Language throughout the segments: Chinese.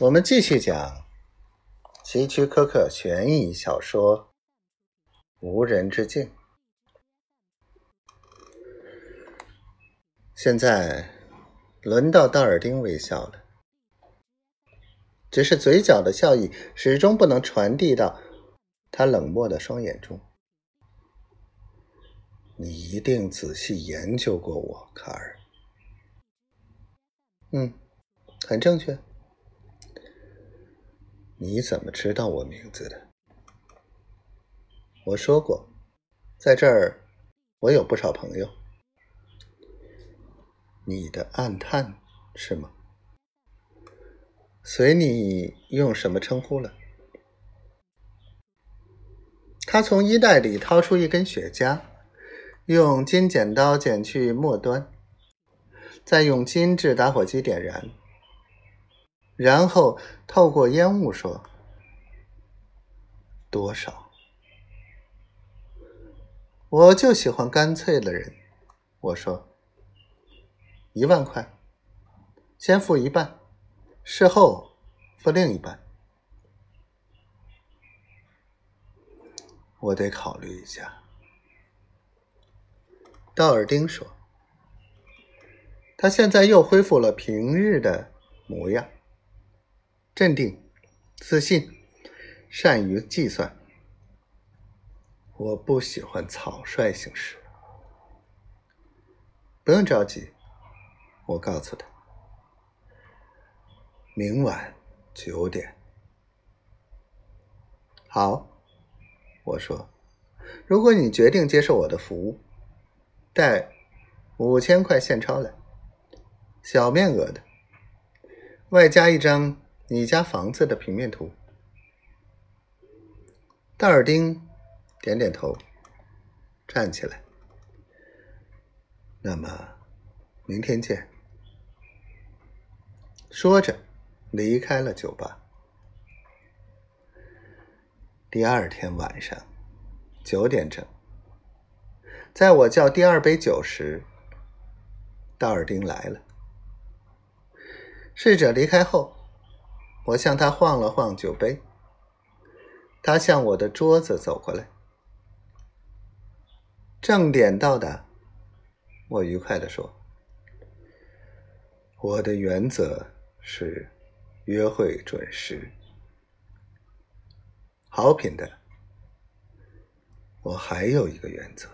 我们继续讲希区柯克悬疑小说《无人之境》。现在轮到道尔丁微笑了，只是嘴角的笑意始终不能传递到他冷漠的双眼中。你一定仔细研究过我，卡尔。嗯，很正确。你怎么知道我名字的？我说过，在这儿我有不少朋友。你的暗探是吗？随你用什么称呼了。他从衣袋里掏出一根雪茄，用金剪刀剪去末端，再用金质打火机点燃。然后透过烟雾说：“多少？”我就喜欢干脆的人。我说：“一万块，先付一半，事后付另一半。”我得考虑一下。”道尔丁说：“他现在又恢复了平日的模样。”镇定、自信、善于计算。我不喜欢草率行事。不用着急，我告诉他。明晚九点。好，我说，如果你决定接受我的服务，带五千块现钞来，小面额的，外加一张。你家房子的平面图。道尔丁点点头，站起来。那么，明天见。说着，离开了酒吧。第二天晚上九点整，在我叫第二杯酒时，道尔丁来了。侍者离开后。我向他晃了晃酒杯，他向我的桌子走过来。正点到达，我愉快的说：“我的原则是约会准时。好品的，我还有一个原则。”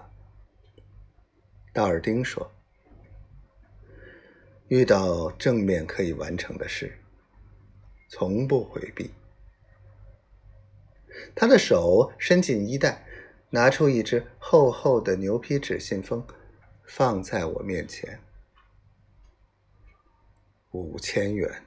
道尔丁说：“遇到正面可以完成的事。”从不回避。他的手伸进衣袋，拿出一只厚厚的牛皮纸信封，放在我面前。五千元。